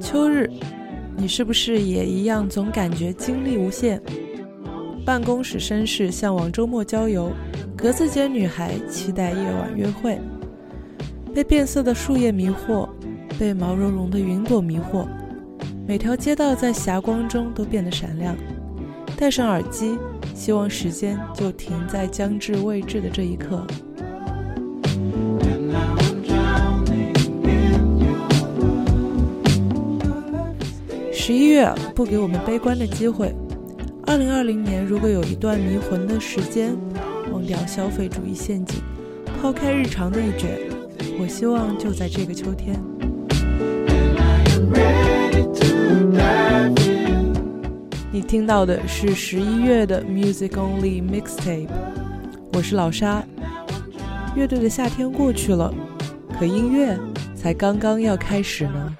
秋日，你是不是也一样，总感觉精力无限？办公室绅士向往周末郊游，格子间女孩期待夜晚约会。被变色的树叶迷惑，被毛茸茸的云朵迷惑，每条街道在霞光中都变得闪亮。戴上耳机，希望时间就停在将至未至的这一刻。十一月不给我们悲观的机会。二零二零年，如果有一段迷魂的时间，忘掉消费主义陷阱，抛开日常内卷，我希望就在这个秋天。你听到的是十一月的 Music Only Mixtape，我是老沙。乐队的夏天过去了，可音乐才刚刚要开始呢。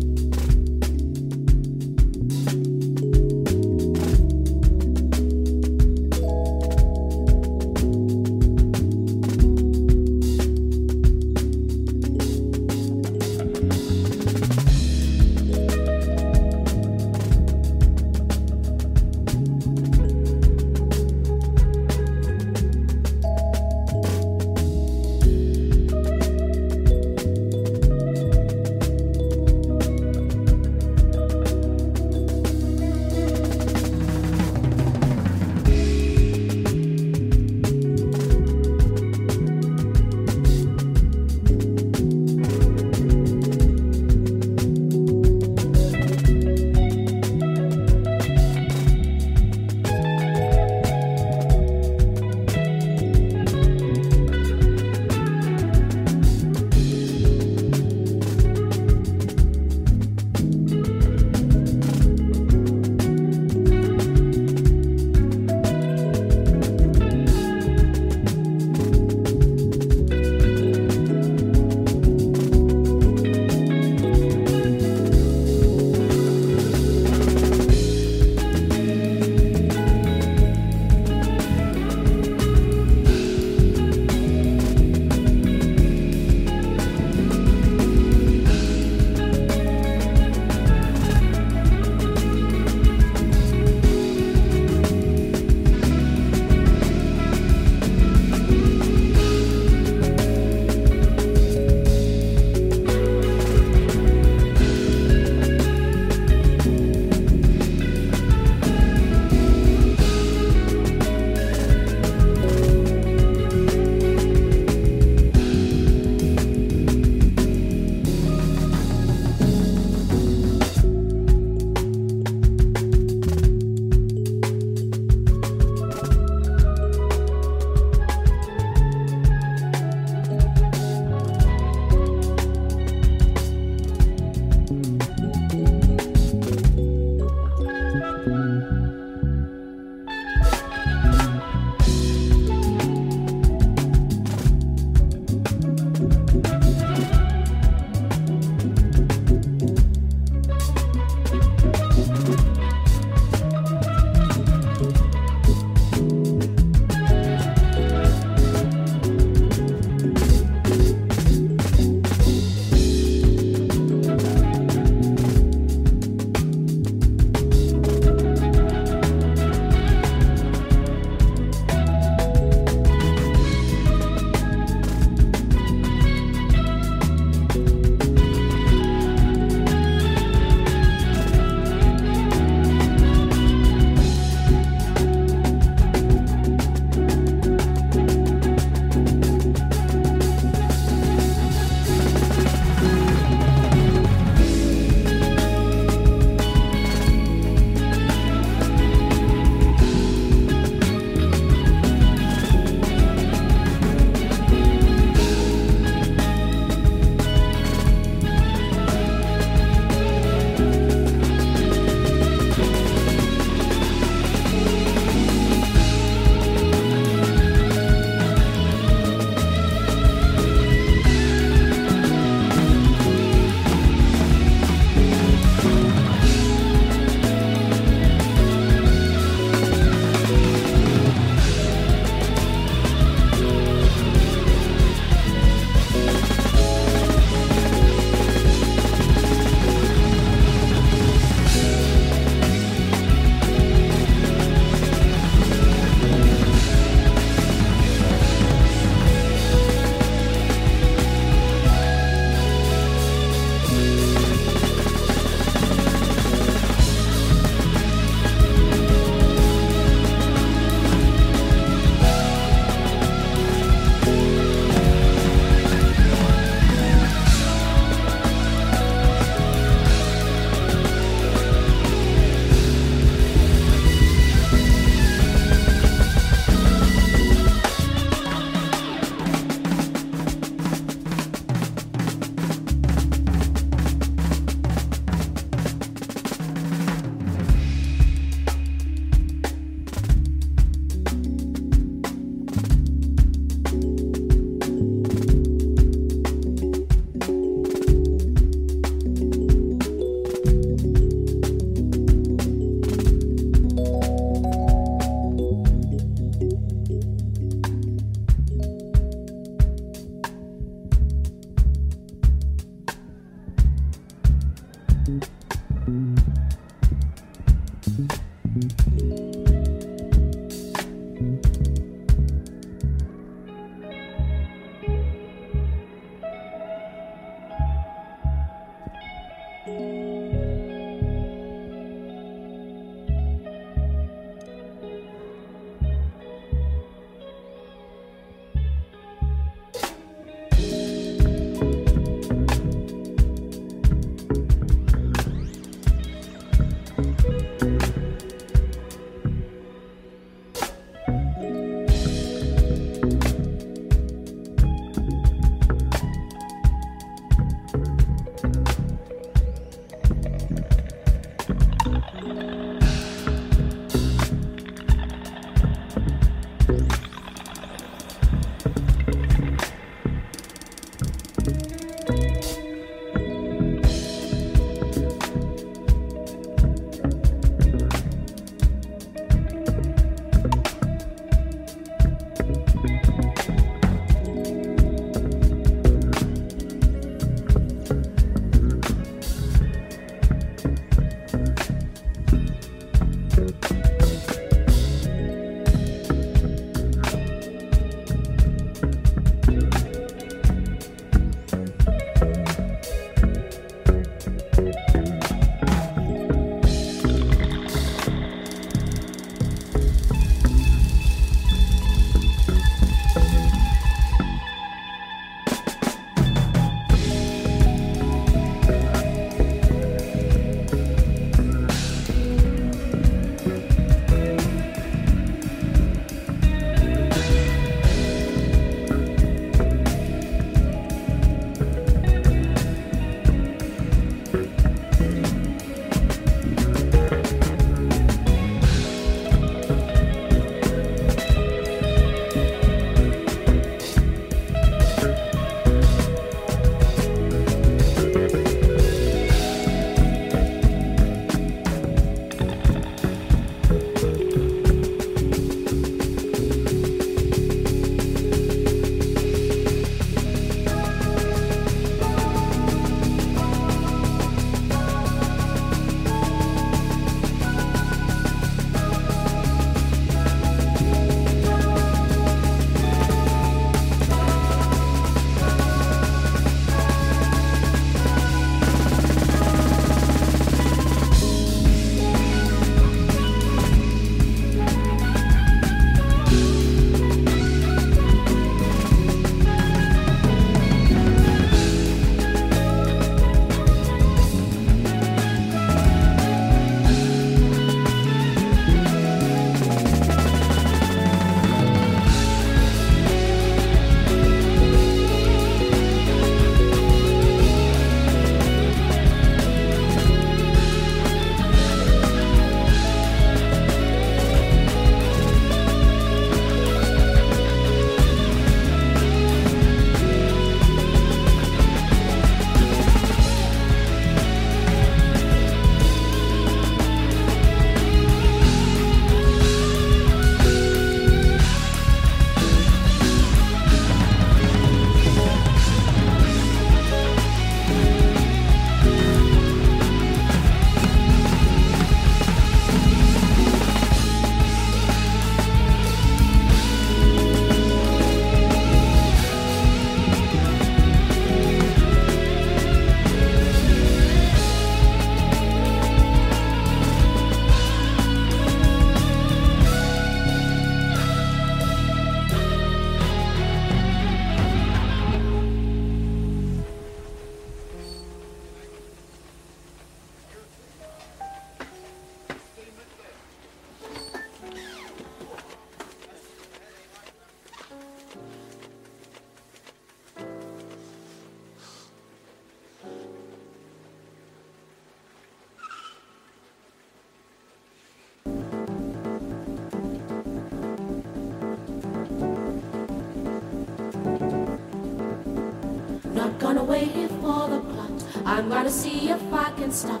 Gonna see if I can stop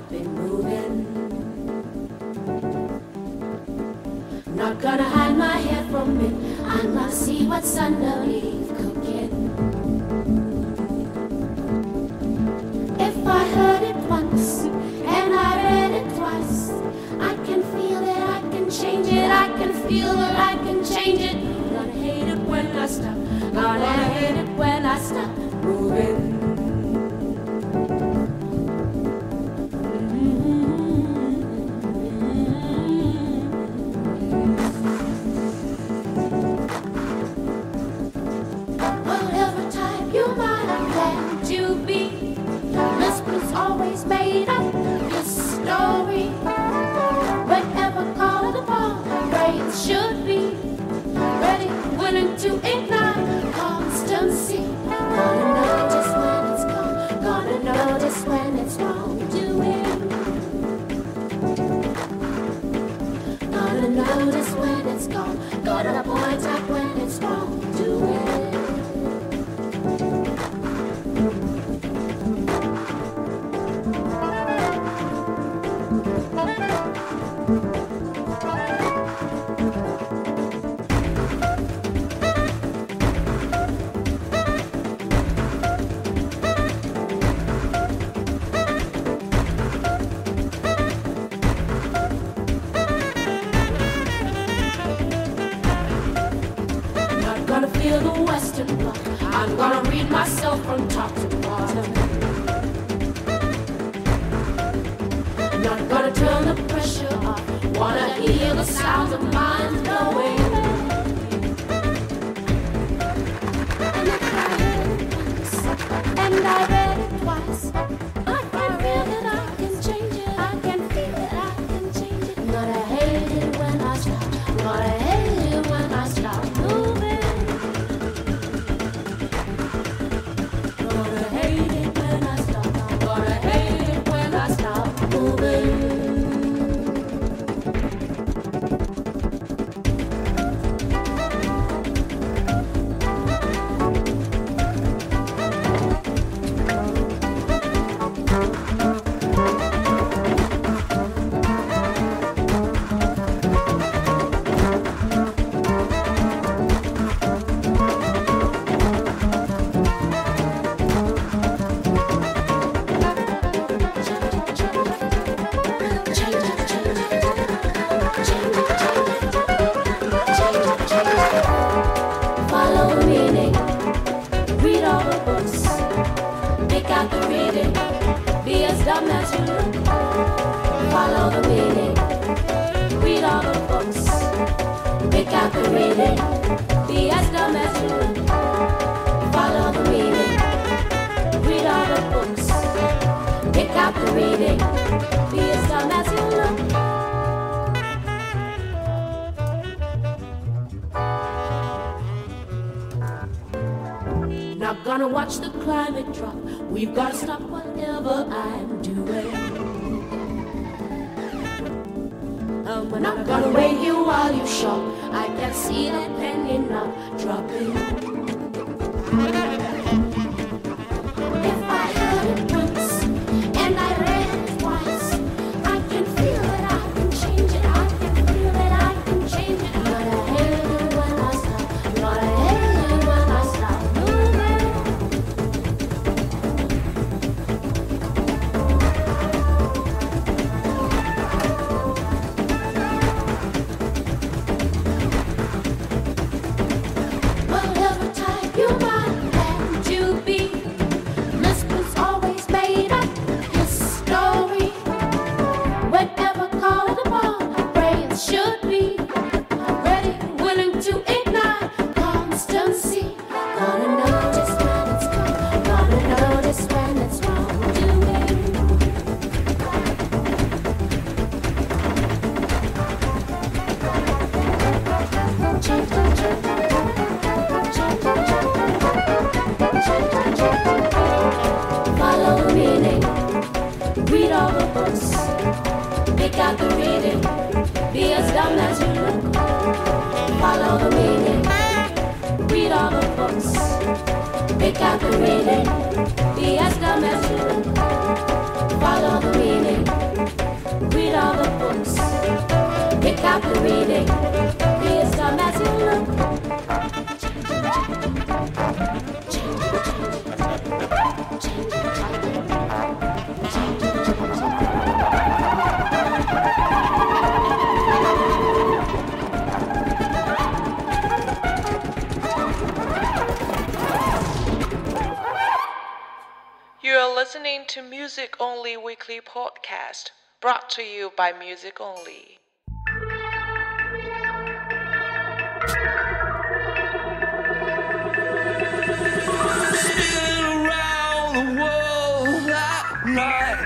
Notice when it's gone. Got a point up dumb as you look. Follow the meaning. Read all the books. Pick out the reading. Be as dumb as you look. Follow the meaning. Read all the books. Pick out the reading. Be as dumb as you look. Not gonna watch the climate drop. We've gotta stop whatever I'm We're not gonna wait here while you shop. I can see the penny now dropping. start the reading. Be as dumb as you look. Follow the meaning. Read all the books. Pick out the reading. Be as dumb as you look. Follow the meaning. Read all the books. Pick out the reading. Be as dumb as you look. Listening to Music Only Weekly Podcast, brought to you by Music Only. Spinning around the world that night.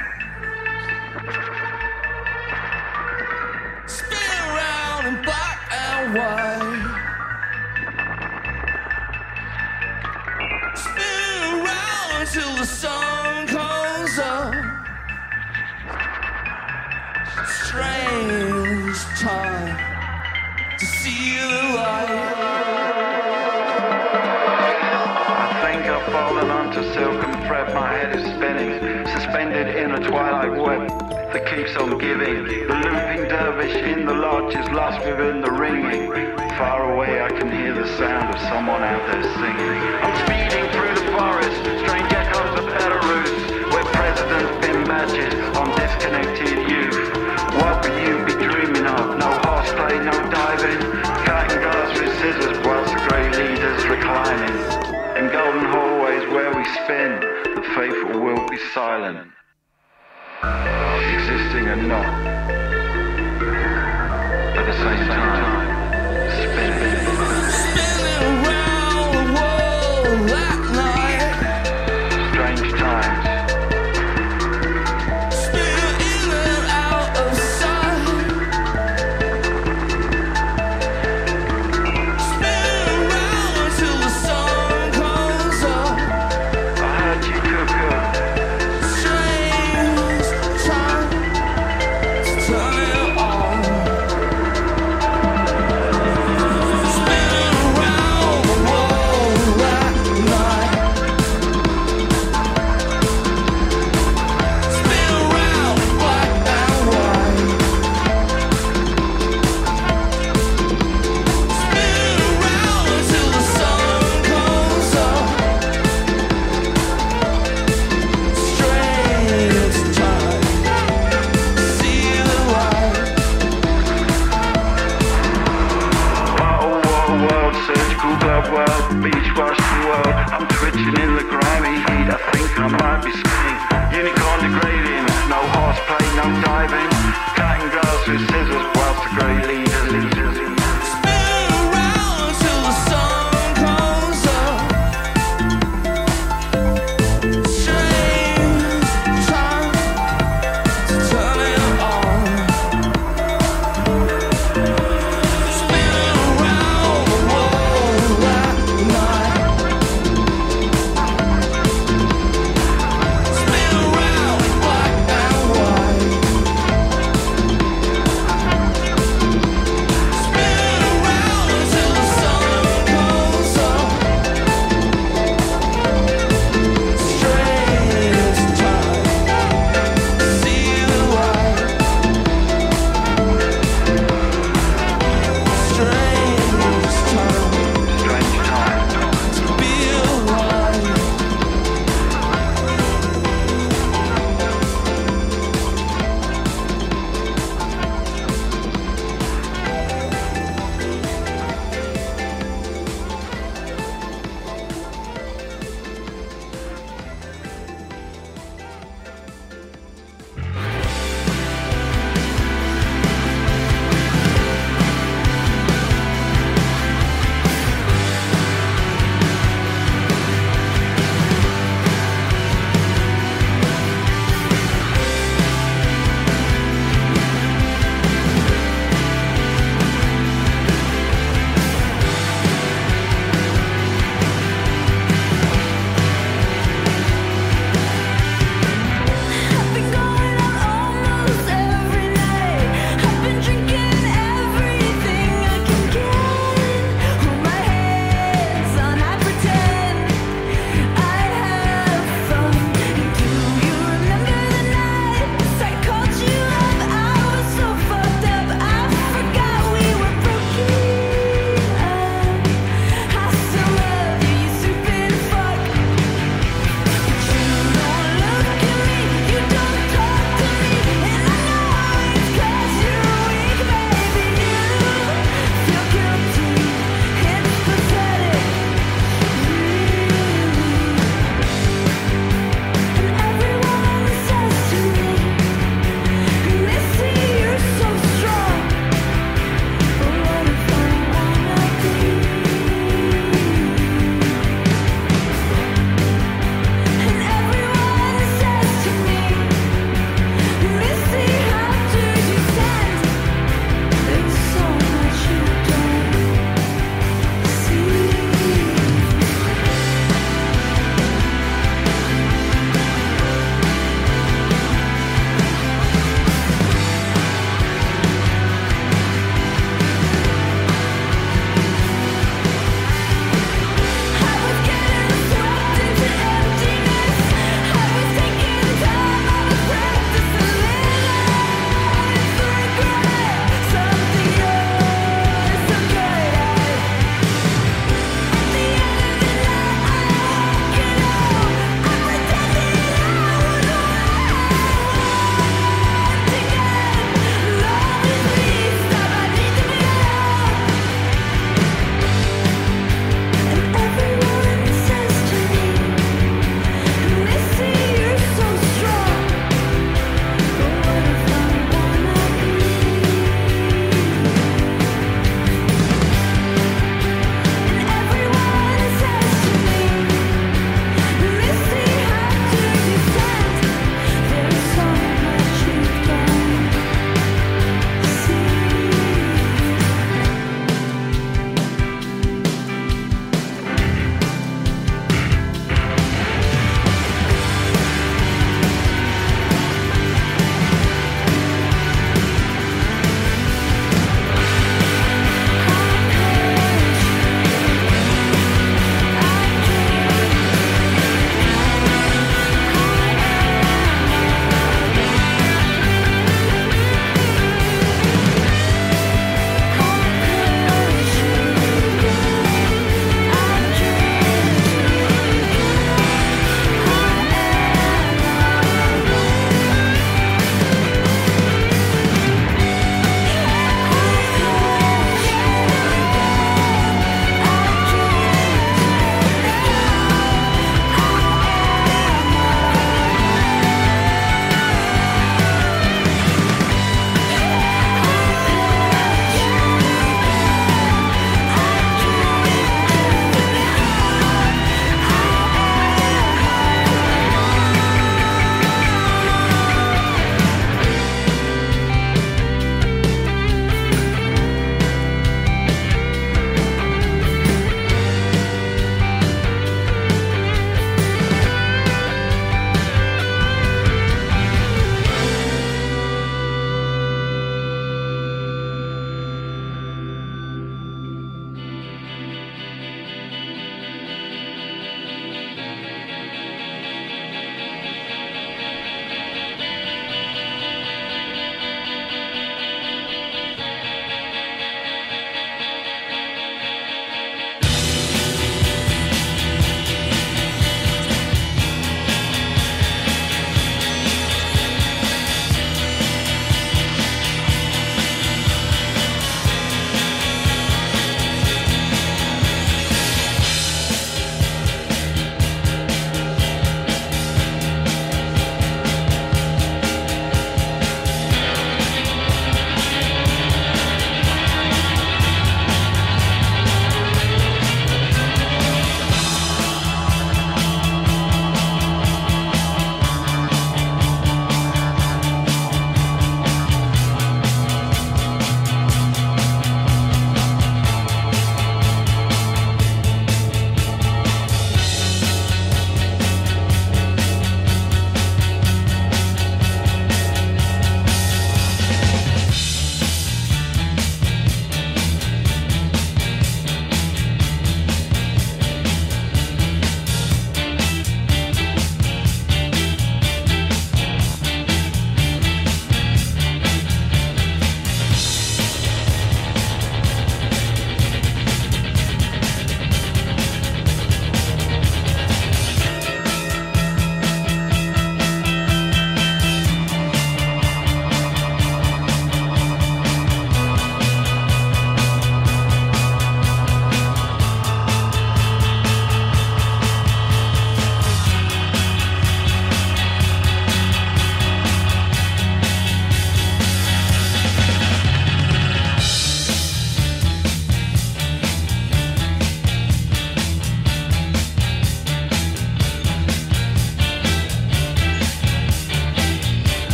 Spin around in black and white. Spin the sun my head is spinning, suspended in a twilight web that keeps on giving. The looping dervish in the lodge is lost within the ringing. Far away I can hear the sound of someone out there singing. I'm speeding through the forest, strange echoes of Belarus, where presidents pin badges on disconnected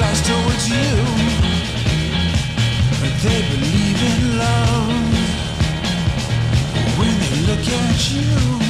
flies towards you. They believe in love when they look at. You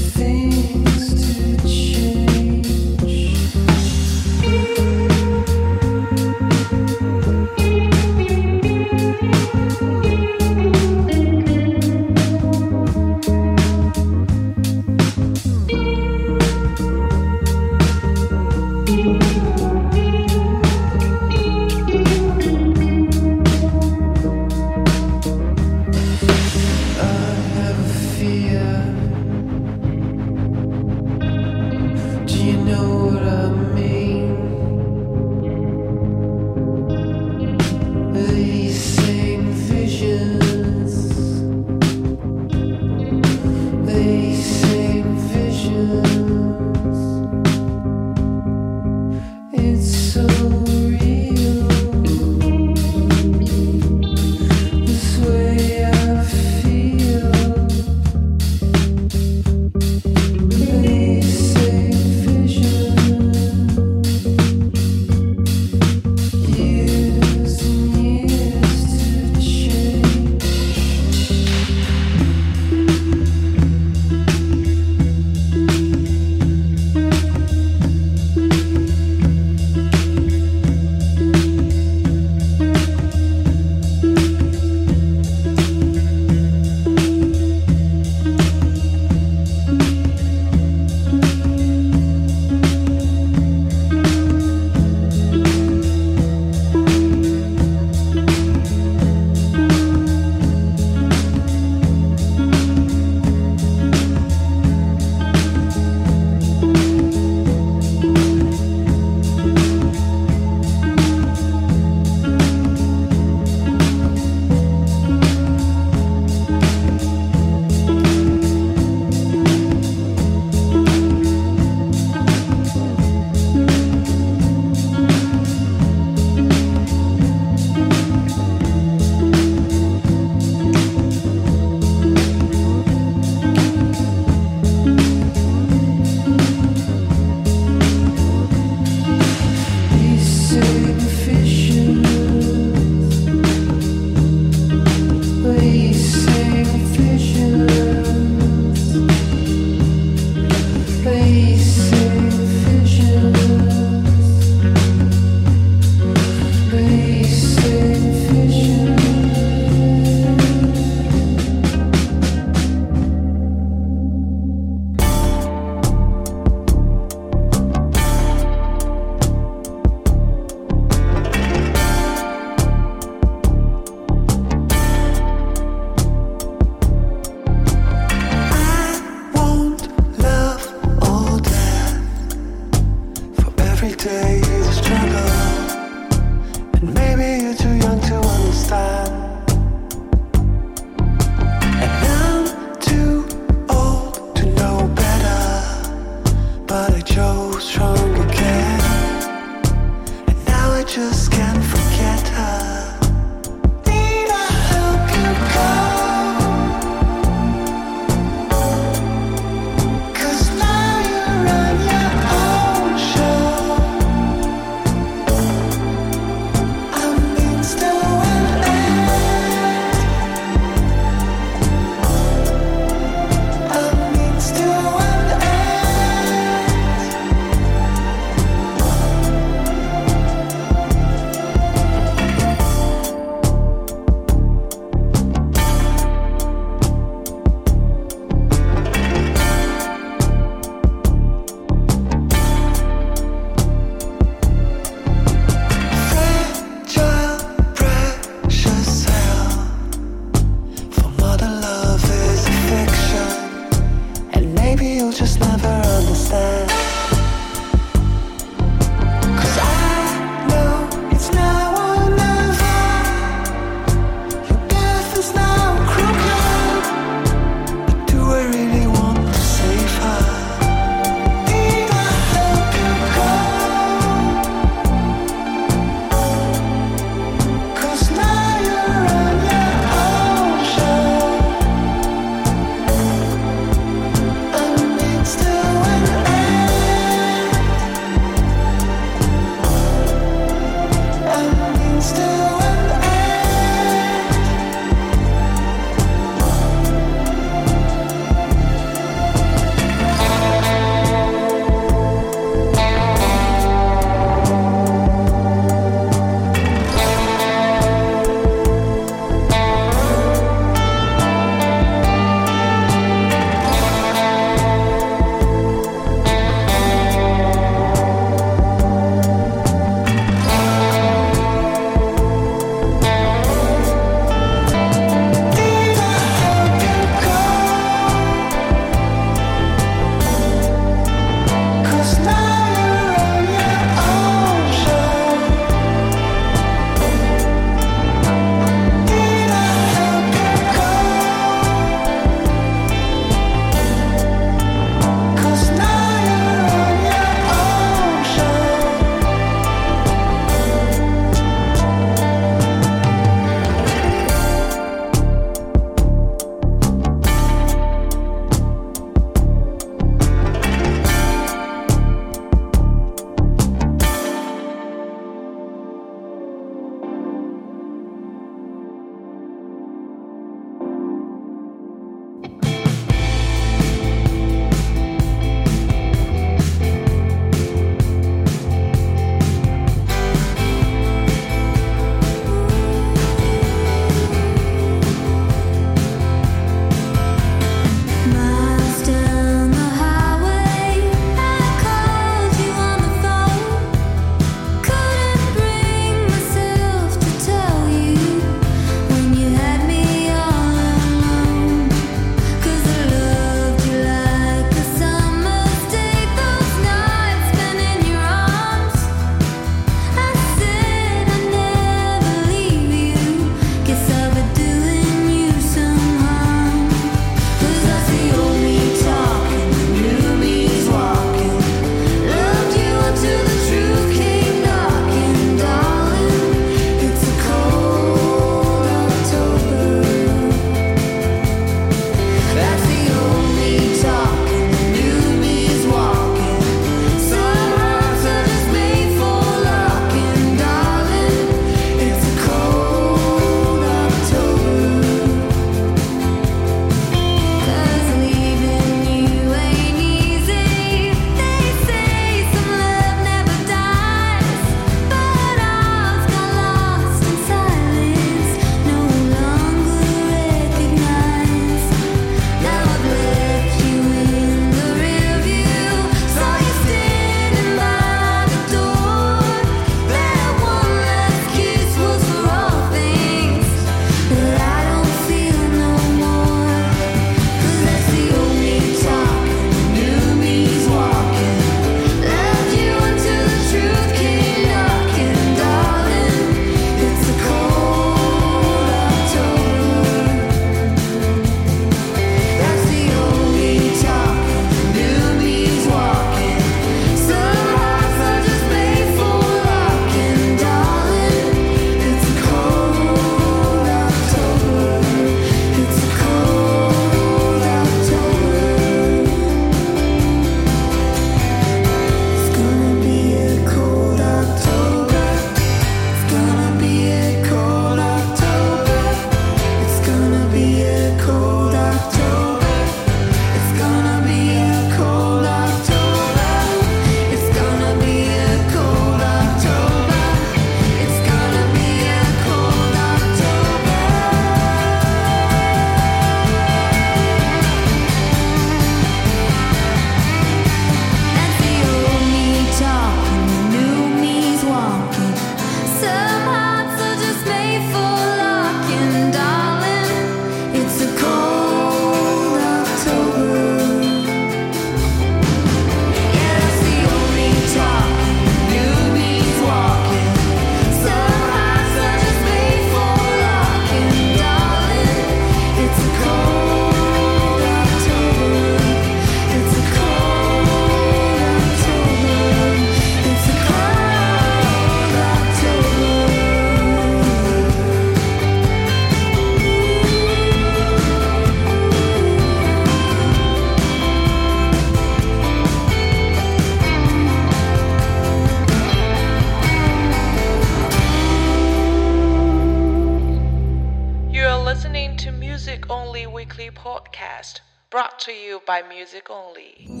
Music Only.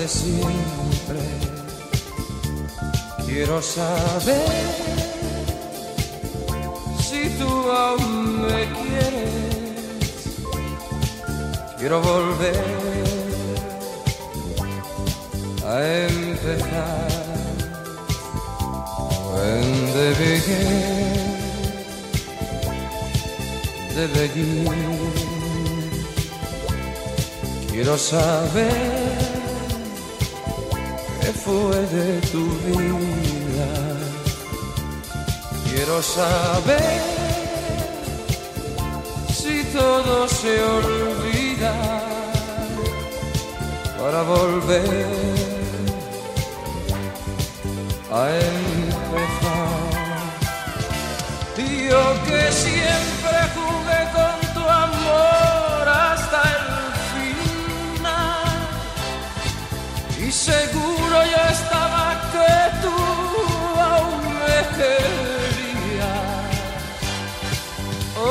De siempre. Quiero saber si tú aún me quieres. Quiero volver a empezar. When they begin, they begin. Quiero saber fue de tu vida. Quiero saber si todo se olvida para volver a empezar. Yo que siempre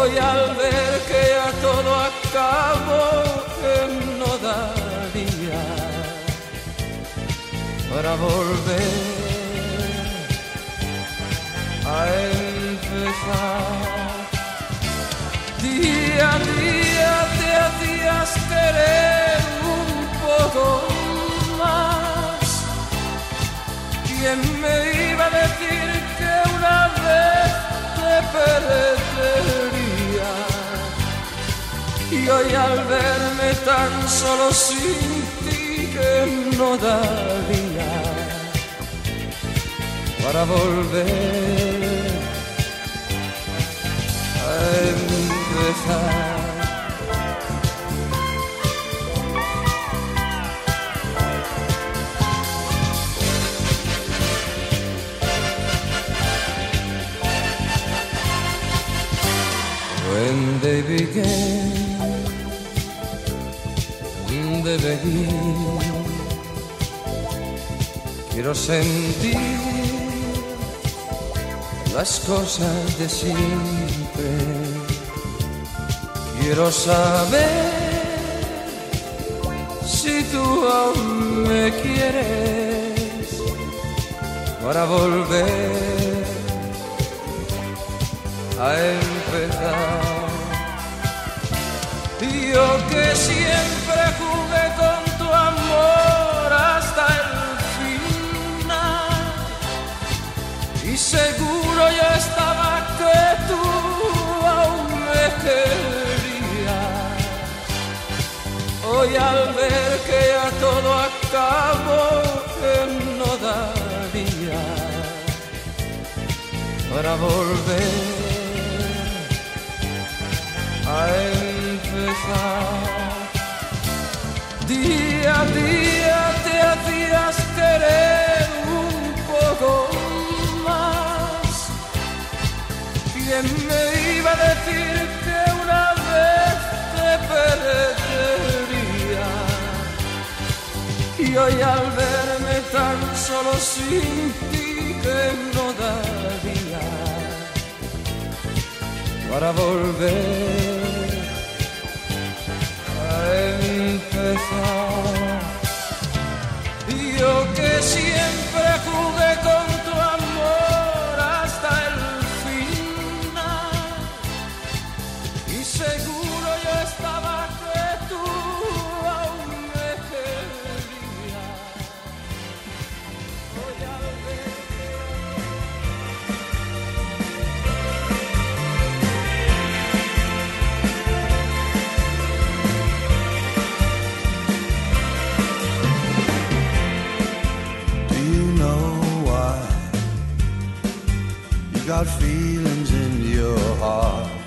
Hoy al ver que ya todo acabó, que no daría para volver a empezar. Día a día te hacías querer un poco más. ¿Quién me iba a decir que una vez te perdería? Y hoy al verme tan solo sin ti que no daría para volver a empezar. When they began, Quiero sentir las cosas de siempre. Quiero saber si tú aún me quieres para volver a empezar. Yo que siempre seguro yo estaba que tú aún me querías. Hoy al ver que ya todo acabó, no daría para volver a empezar. Día a día ¿Quién me iba a decir que una vez te perdería? Y hoy al verme tan solo sin ti que no daría para volver a empezar. Yo que siempre jugué con got feelings in your heart?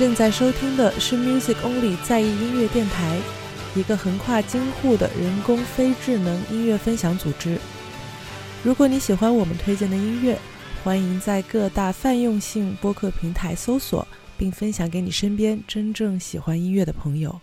正在收听的是 Music Only 在意音乐电台，一个横跨京沪的人工非智能音乐分享组织。如果你喜欢我们推荐的音乐，欢迎在各大泛用性播客平台搜索，并分享给你身边真正喜欢音乐的朋友。